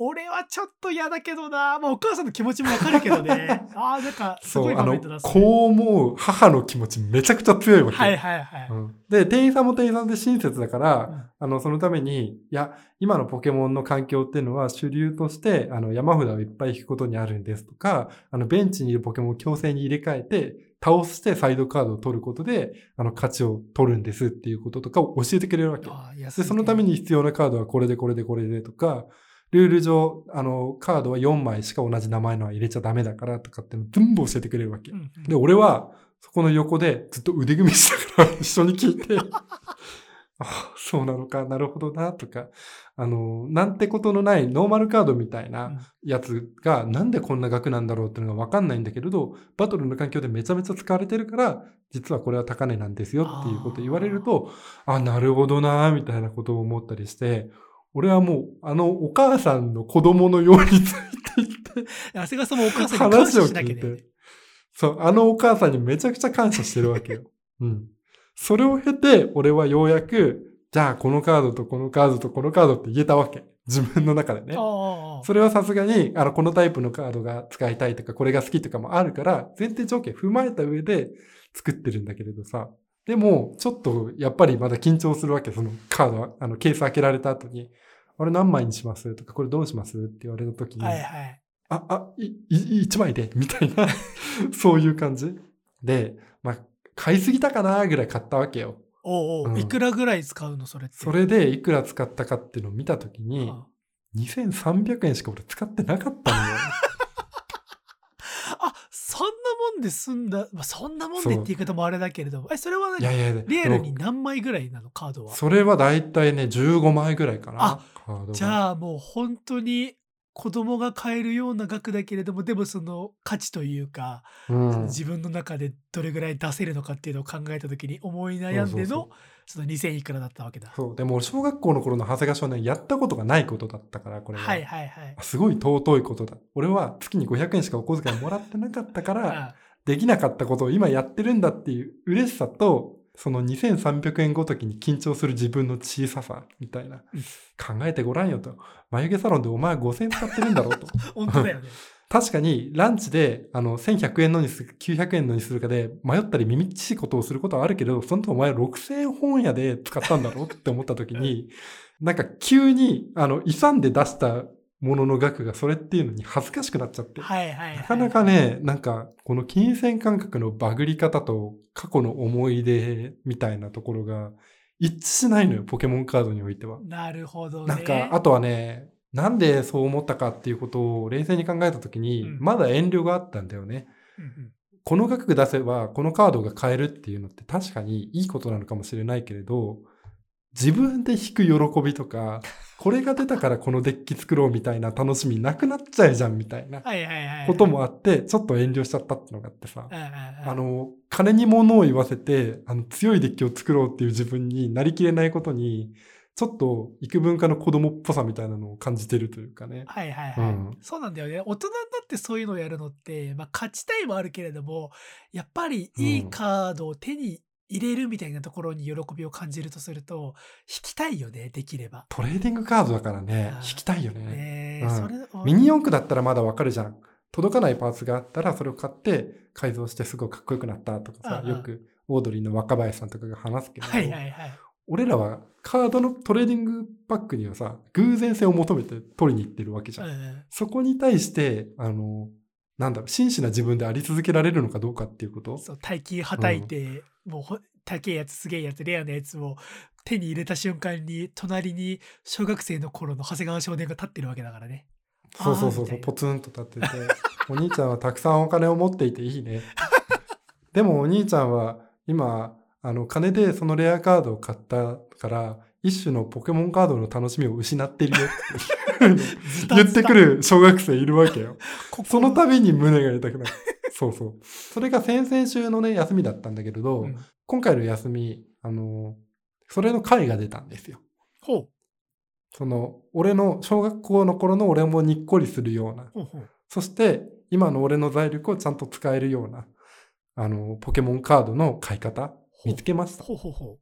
俺はちょっと嫌だけどな、まあお母さんの気持ちもわかるけどね。ああ、なんか、すごいだな、、こう思う母の気持ちめちゃくちゃ強いわけ。はいはいはい。うんで、店員さんも店員さんで親切だから、うんあの、そのために、いや、今のポケモンの環境っていうのは主流として、あの、山札をいっぱい引くことにあるんですとか、あの、ベンチにいるポケモンを強制に入れ替えて、倒してサイドカードを取ることで、あの、勝ちを取るんですっていうこととかを教えてくれるわけ。で、そのために必要なカードはこれでこれでこれでとか、ルール上、あの、カードは4枚しか同じ名前のは入れちゃダメだからとかっての全部教えてくれるわけう。んうんで、俺は、そこの横でずっと腕組みしながら一緒に聞いて、あそうなのか、なるほどな、とか、あの、なんてことのないノーマルカードみたいなやつが、なんでこんな額なんだろうっていうのがわかんないんだけれど、バトルの環境でめちゃめちゃ使われてるから、実はこれは高値なんですよっていうことを言われると、あなるほどな、みたいなことを思ったりして、俺はもう、あの、お母さんの子供のようについていって、長谷川さんもお母さんに感話を謝しなきゃね聞いて。そう、あのお母さんにめちゃくちゃ感謝してるわけよ。うん。それを経て、俺はようやく、じゃあこのカードとこのカードとこのカードって言えたわけ。自分の中でね。それはさすがに、あの、このタイプのカードが使いたいとか、これが好きとかもあるから、前提条件踏まえた上で作ってるんだけれどさ。でも、ちょっと、やっぱりまだ緊張するわけ。そのカードは、あの、ケース開けられた後に、あれ何枚にしますとか、これどうしますって言われた時に、はいはい。あ、あ、い、い、一枚で、みたいな、そういう感じ。で、まあ、買いすぎたかなぐらい買ったわけよ。おうおう、うんいくらぐらい使うのそれって？それでいくら使ったかっていうのを見たときに、あ2300円しか俺使ってなかったのよ。あ、そんなもんで済んだ、まあ、そんなもんでって言い方もあれだけれども、え、それは何いやいや、リアルに何枚ぐらいなの？カードは。それはだいたいね、15枚ぐらいかな。あじゃあもう本当に子供が買えるような額だけれどもでもその価値というか、うん。自分の中でどれぐらい出せるのかっていうのを考えた時に思い悩んでのその2000いくらだったわけだ。そう。でも俺小学校の頃の長谷川少年やったことがないことだったから、これは。はいはいはい。すごい尊いことだ。俺は月に500円しかお小遣いもらってなかったから、あできなかったことを今やってるんだっていう嬉しさと、その2300円ごときに緊張する自分の小ささみたいな。うん考えてごらんよと。眉毛サロンでお前は5000円使ってるんだろうと。本当だよね。確かにランチであの1100円のにするか900円のにするかで迷ったり耳っちしいことをすることはあるけど、そのとお前6000円本屋で使ったんだろうって思った時に、なんか急にあの勇んで出したものの額がそれっていうのに恥ずかしくなっちゃって。はいはいはい。なかなかね、なんか、この金銭感覚のバグり方と過去の思い出みたいなところが一致しないのよ、ポケモンカードにおいては。なるほどね。なんか、あとはね、なんでそう思ったかっていうことを冷静に考えたときに、うんまだ遠慮があったんだよね。うんうんこの額出せば、このカードが買えるっていうのって確かにいいことなのかもしれないけれど、自分で引く喜びとか、これが出たからこのデッキ作ろうみたいな楽しみなくなっちゃうじゃんみたいな。こともあって、ちょっと遠慮しちゃったってのがあってさあの、金に物を言わせて、あの、強いデッキを作ろうっていう自分になりきれないことに、ちょっと幾分かの子供っぽさみたいなのを感じてるというかね。はいはいはい、うんそうなんだよね。大人になってそういうのをやるのって、まあ勝ちたいもあるけれども、やっぱりいいカードを手に入れるみたいなところに喜びを感じるとすると、引きたいよね、できれば。トレーディングカードだからね引きたいよね。ねえ、うんそれミニ四駆だったらまだわかるじゃん。届かないパーツがあったら、それを買って改造してすごいかっこよくなったとかさ、うんうんよくオードリーの若林さんとかが話すけど、はいはいはい。俺らはカードのトレーディングパックにはさ、偶然性を求めて取りに行ってるわけじゃん。うんそこに対して、あの、なんだろう、真摯な自分であり続けられるのかどうかっていうことそう、大金はたいて、もうほ高いやつ、すげえやつ、レアなやつを手に入れた瞬間に、隣に小学生の頃の長谷川少年が立ってるわけだからね。そうそうそうそう、ポツンと立ってて、お兄ちゃんはたくさんお金を持っていていいね。でもお兄ちゃんは今、あの、金でそのレアカードを買ったから、一種のポケモンカードの楽しみを失ってるよって 言ってくる小学生いるわけよ。心その度に胸が痛くなる。そうそう。それが先々週のね、休みだったんだけれど、うん今回の休み、あの、それの回が出たんですよ。ほう。その、俺の小学校の頃の俺もにっこりするような、ほうほう。そして今の俺の財力をちゃんと使えるような、あの、ポケモンカードの買い方、見つけました。ほうほうほう。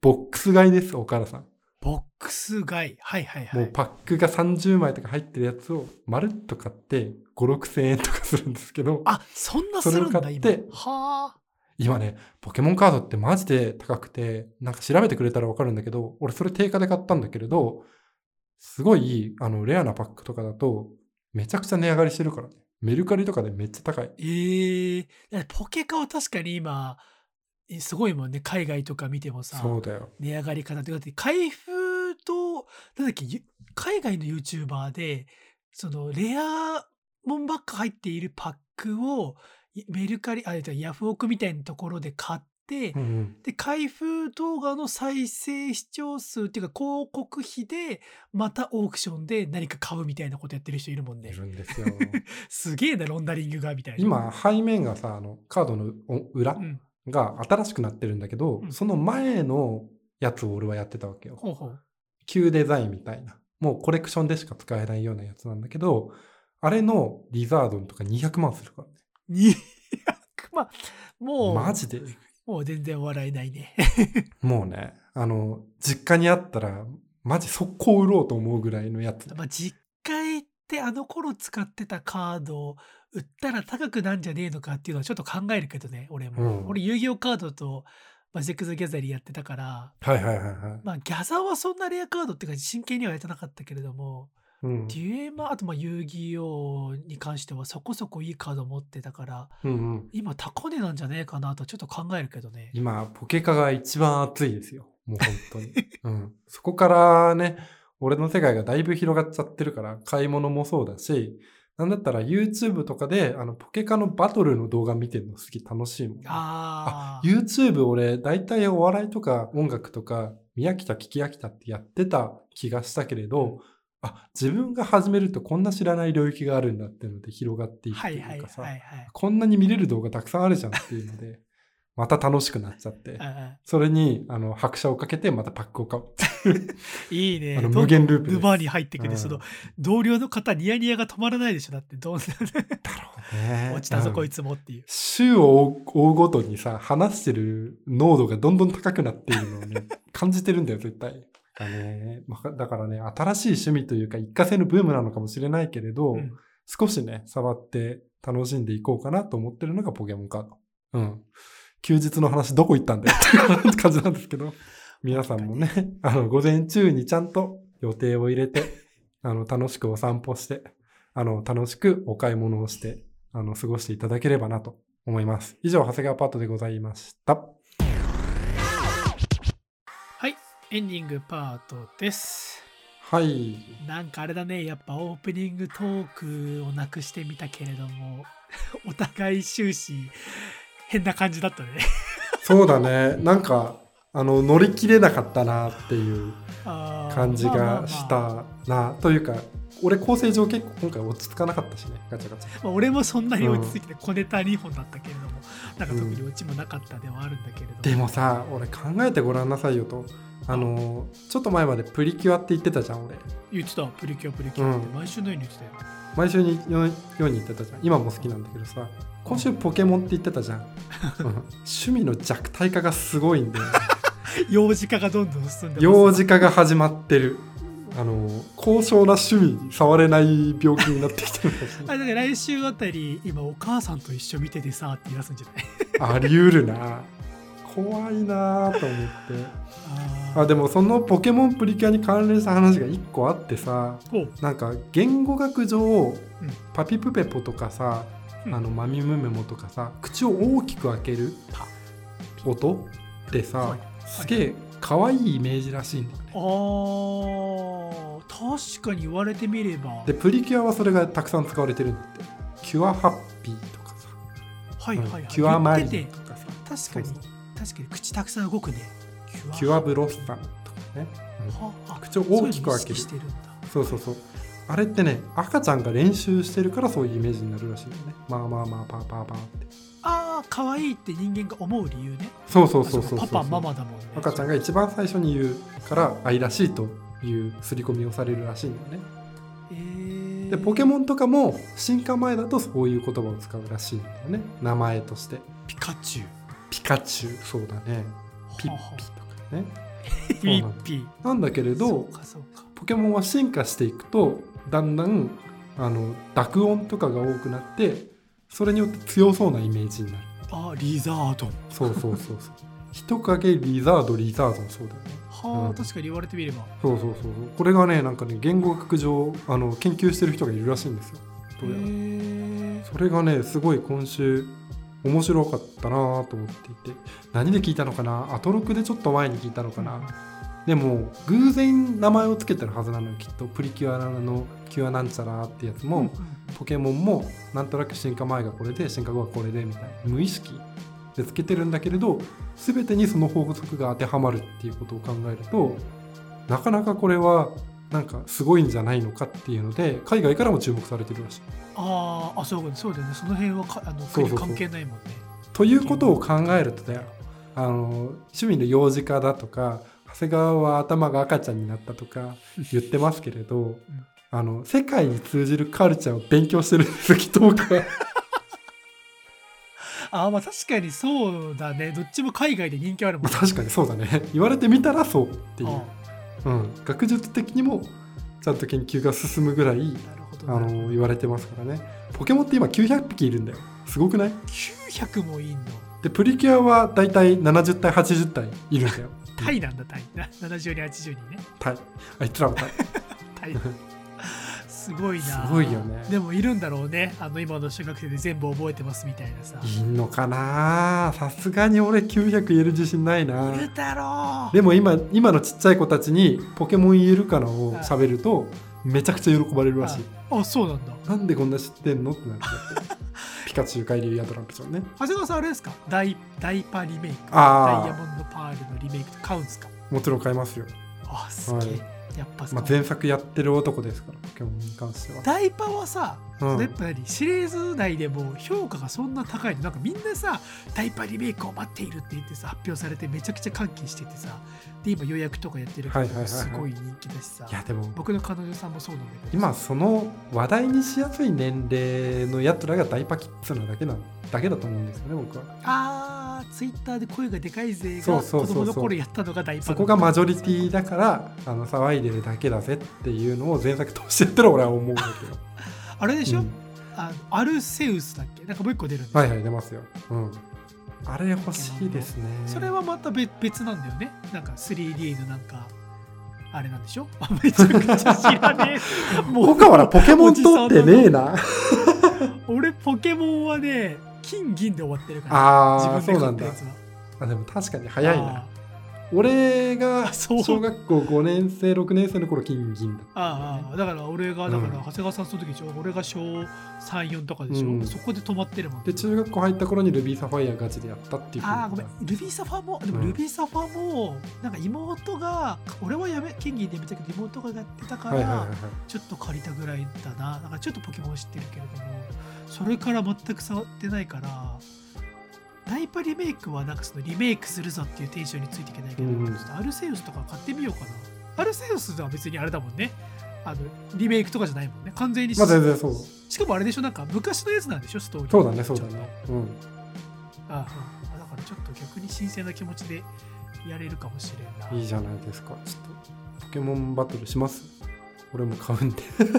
ボックス買いです、岡田さん。ボックス買い。はいはいはい。もうパックが30枚とか入ってるやつをまるっと買って5、6千円とかするんですけど、あ、そんなするんだ、それを買って今。はあ。今ね、ポケモンカードってマジで高くて、なんか調べてくれたらわかるんだけど、俺それ定価で買ったんだけれど、すごい、あの、レアなパックとかだと、めちゃくちゃ値上がりしてるからね。メルカリとかでめっちゃ高い。ええポケカは確かに今、えすごいもんね。海外とか見てもさ、そうだよ。値上がり方って。だって、開封と、なんだっけ、ゆ海外の YouTuber で、その、レアもんばっか入っているパックを、いメルカリ、あ、えっとヤフオクみたいなところで買って、うんうん。で、開封動画の再生視聴数っていうか広告費で、またオークションで何か買うみたいなことやってる人いるもんいね。るんですよ。すげえな、ロンダリングが、みたいな。今、背面がさ、あの、カードのお裏うん。が新しくなってるんだけど、うんその前のやつを俺はやってたわけよ。ほうほう。旧デザインみたいな。もうコレクションでしか使えないようなやつなんだけど、あれのリザードンとか200万するからね。200万。もう、マジで？もう全然笑えないね。もうね、あの、実家にあったら、マジ速攻売ろうと思うぐらいのやつ。まあ、実家行ってあの頃使ってたカードを売ったら高くなんじゃねえのかっていうのはちょっと考えるけどね、俺も。うん俺遊戯王カードとマジック・ザ・ギャザリーやってたから、はいはいはいはい。まあギャザーはそんなレアカードっていうか真剣にはやってなかったけれども、うんデュエマ、あとまあ遊戯王に関してはそこそこいいカード持ってたから、うんうん。今高値なんじゃねえかなとちょっと考えるけどね。今、ポケカが一番熱いですよ。もう本当に。うん。そこからね、俺の世界がだいぶ広がっちゃってるから、買い物もそうだし、なんだったら YouTube とかで、あの、ポケカのバトルの動画見てるのすげえ楽しいもん、ね。ああ。YouTube 俺、大体お笑いとか音楽とか、宮北聞き飽きたってやってた気がしたけれど、あ自分が始めるとこんな知らない領域があるんだっていうので広がっていくっいうかさ。こんなに見れる動画たくさんあるじゃんっていうのでまた楽しくなっちゃって。あそれにあの拍車をかけてまたパックを買う。い いいね。あの無限ループです。沼に入ってくる、うん。その同僚の方ニヤニヤが止まらないでしょ？だってどんなね。落ちたぞこいつつもっていう。週を追うごとにさ話してる濃度がどんどん高くなっているのをね 感じてるんだよ絶対。だね。まあだからね新しい趣味というか一過性のブームなのかもしれないけれど、うん。少しね触って楽しんでいこうかなと思ってるのがポケモンカード。うん。休日の話どこ行ったんだよって 感じなんですけど、皆さんもね、あの、午前中にちゃんと予定を入れて、あの、楽しくお散歩して、あの、楽しくお買い物をして、あの、過ごしていただければなと思います。以上、長谷川パートでございました。はい、エンディングパートです。はい。なんかあれだね、やっぱオープニングトークをなくしてみたけれども、お互い終始変な感じだったね。そうだね。なんか、あの、乗り切れなかったなっていうあー感じがしたな。というか、俺構成上結構今回落ち着かなかったしね、ガチャガチャ。まあ、俺もそんなに落ち着いてて小ネタ2本だったけれども、なんか特にオチもなかったではあるんだけれども、でもさ、俺考えてごらんなさいよと。あの、ちょっと前までプリキュアって言ってたじゃん、俺。言ってたプリキュアプリキュアってうん毎週のように言ってたよ、毎週によように言ってたじゃん。今も好きなんだけどさ、今週ポケモンって言ってたじゃん。うん趣味の弱体化がすごいんだよね。幼児化がどんどん進んで幼児化が始まってる。あの、高尚な趣味に触れない病気になってきてる あだから来週あたり今お母さんと一緒見ててさって言い出すんじゃない？あり得るな。怖いなと思って。ああでもそのポケモンプリキュアに関連した話が1個あってさなんか言語学上、ん。パピプペポとかさ、うん。あのマミムメモとかさ口を大きく開けるパ音ってさ、はいすげえ可愛いイメージらしいんだよね。あー確かに言われてみれば。でプリキュアはそれがたくさん使われてるんだって。キュアハッピーとかさ、はいはいはい、うんキュアマリンとかさ。て確かに確かに口たくさん動くね。キュアブロッサムとかね、うん。はあ口を大きく開ける。そうそうそう。そうあれってね赤ちゃんが練習してるからそういうイメージになるらしいんだよね。まあまあまあパーパーパーってああ可愛いって人間が思う理由ね。そうそうそうそうそう。あパパママだもんね。赤ちゃんが一番最初に言うから愛らしいという刷り込みをされるらしいんだよね。えー、でポケモンとかも進化前だとそういう言葉を使うらしいんだよね。名前として。ピカチュウ。ピカチュウそうだね。ピッはあ。ピとかね。ピッピ。なんだけれそどうかそうか。ポケモンは進化していくとだんだんあの濁音とかが多くなってそれによって強そうなイメージになる。あーリザード。ンそうそうそうそう。人影リザードリザードもそうだよね。はあ、うん。確かに言われてみれば。そうそうそうそう。これがねなんかね言語学上あの研究してる人がいるらしいんですよ。どうやら。それがねすごい今週面白かったなと思っていて。何で聞いたのかな？アトロクでちょっと前に聞いたのかな？でも偶然名前を付けてるはずなのよきっと。プリキュアのキュアなんちゃらってやつも、うんポケモンもなんとなく進化前がこれで進化後はこれでみたいな無意識でつけてるんだけれど全てにその法則が当てはまるっていうことを考えるとなかなかこれはなんかすごいんじゃないのかっていうので海外からも注目されてるらしい。あーあそうそうだよね。その辺はかあの国関係ないもんね。ということを考えるとだよ。あの趣味の幼児化だとか長谷川は頭が赤ちゃんになったとか言ってますけれど、あの世界に通じるカルチャーを勉強してるんですきっと僕は。あーまあ確かにそうだね。どっちも海外で人気あるもんまあ確かにそうだね。言われてみたらそうっていう。あ、うん、学術的にもちゃんと研究が進むぐらいーなるほどあの言われてますからね。ポケモンって今900匹いるんだよ。すごくない？900もいんのでプリキュアはだいたい70体80体いるんだよ。タイなんだタイ。な70に80にね。タイ。あいつらもタイ。タイすごいな。すごいよね。でもいるんだろうね。あの今の小学生で全部覚えてますみたいなさ。いんのかな？さすがに俺900言える自信ないな。いるだろう。でも今今のちっちゃい子たちにポケモン言えるかなを喋るとめちゃくちゃ喜ばれるらしい。あそうなんだ。なんでこんな知ってんのってなっちゃってピカチュウ海流ヤトランプちゃんね。長谷川さんあれですか？ダイダイパリメイク。ダイヤモンドパールのリメイクと買うんですか？もちろん買いますよ。あすげえ、はいやっぱさ、まあ、前作やってる男ですからポケモンに関しては、ダイパはさ、うん。やっぱ何シリーズ内でも評価がそんな高いの。なんかみんなさダイパリメイクを待っているって言ってさ発表されてめちゃくちゃ歓喜しててさで今予約とかやってるけど、はいはいはいはい。すごい人気だしさ。いやでも僕の彼女さんもそうなんだけど今その話題にしやすい年齢のやつらがダイパキッズなだけなだけだと思うんですよね僕は。あーツイッターで声がでかい勢が子供の頃やったのがダイパそこがマジョリティだからあの騒いでるだけだぜっていうのを前作通してやってる俺は思うんだけど、あれでしょ、うん。あのアルセウスだっけ？なんかもう一個出るんですよ。はいはい出ますよ、うん、あれ欲しいですね。それはまた別別なんだよね？なんか 3D のなんかあれなんでしょ？あめちゃくちゃ知らねえ。もう僕はポケモン取ってねえな。俺ポケモンはね金銀で終わってるから。ああそうなんだ。あでも確かに早いな。あ俺が小学校5年生6年生の頃金銀だったあああだから俺がだからうん。長谷川さんその時でしょ俺が小34とかでしょ、うん。そこで止まってるもんで中学校入った頃にルビーサファイアガチでやったっていうああごめん。ルビーサファもでもうん。ルビーサファもなんか妹が俺はやめ金銀でやめたけど妹がやってたから、ちょっと借りたぐらいだな。なんかちょっとポケモン知ってるけれども、それから全く触ってないから、ダイパリメイクはなんかそのリメイクするぞっていうテンションについていけないけど、うんちょっとアルセウスとか買ってみようかな。アルセウスは別にあれだもんね。あのリメイクとかじゃないもんね。完全にし,、まあ全然そうしかもあれでしょ、なんか昔のやつなんでしょ、ストーリー。そうだねそうだねうんあああだからちょっと逆に新鮮な気持ちでやれるかもしれんな。いいじゃないですかちょっとポケモンバトルします？俺も買うんで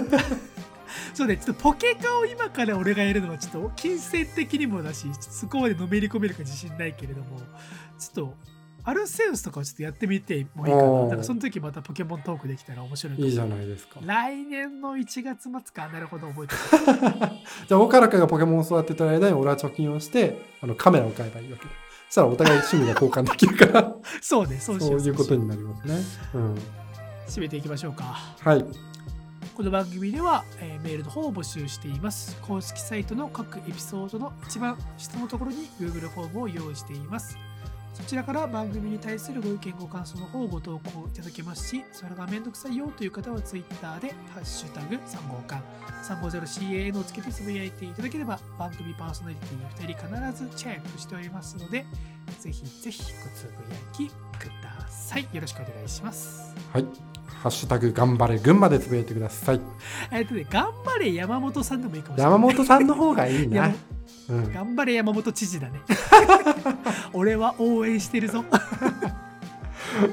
そうね、ちょっとポケカを今から俺がやるのはちょっと金銭的にもだし、そこまでのめり込めるか自信ないけれども、ちょっとアルセウスとかをちょっとやってみてもいいかな。おーだからその時またポケモントークできたら面白いいいじゃないですか来年の1月末か。なるほど、覚えてた。じゃあ岡原がポケモンを育ててる間に俺は貯金をしてあのカメラを買えばいいわけだそしたらお互い趣味が交換できるから そうね、そう。そういうことになりますねうん締めていきましょうか。はいこの番組では、えーメールの方を募集しています。公式サイトの各エピソードの一番下のところに Google フォームを用意しています。そちらから番組に対するご意見ご感想の方をご投稿いただけますし、それがめんどくさいよという方は Twitter でハッシュタグ3号館 350CAN をつけてつぶやいていただければ番組パーソナリティの2人必ずチェックしておりますので、ぜひぜひごつぶやきください。よろしくお願いします。はいハッシュタグ頑張れ群馬でつぶやいてください。えっとね、頑張れ山本さんでもいいかもしれない。山本さんの方がいいな。山うん。頑張れ山本知事だね。俺は応援してるぞ。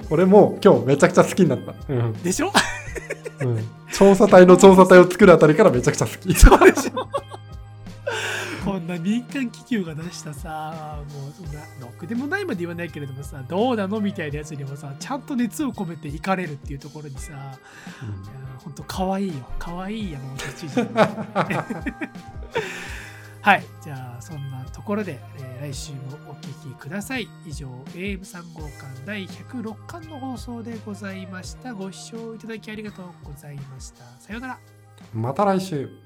俺も今日めちゃくちゃ好きになった、うん。でしょ？うん、調査隊の調査隊を作るあたりからめちゃくちゃ好き。そうでしょこんな民間企業が出したさ、もうそんな、ろくでもないまで言わないけれどもさ、どうなのみたいなやつにもさ、ちゃんと熱を込めて行かれるっていうところにさ、いやほんと可愛いよ。可愛い山本知事。はい。じゃあ、そんなところで、えー来週もお聞きください。以上、AM3 号館第106巻の放送でございました。ご視聴いただきありがとうございました。さようなら。また来週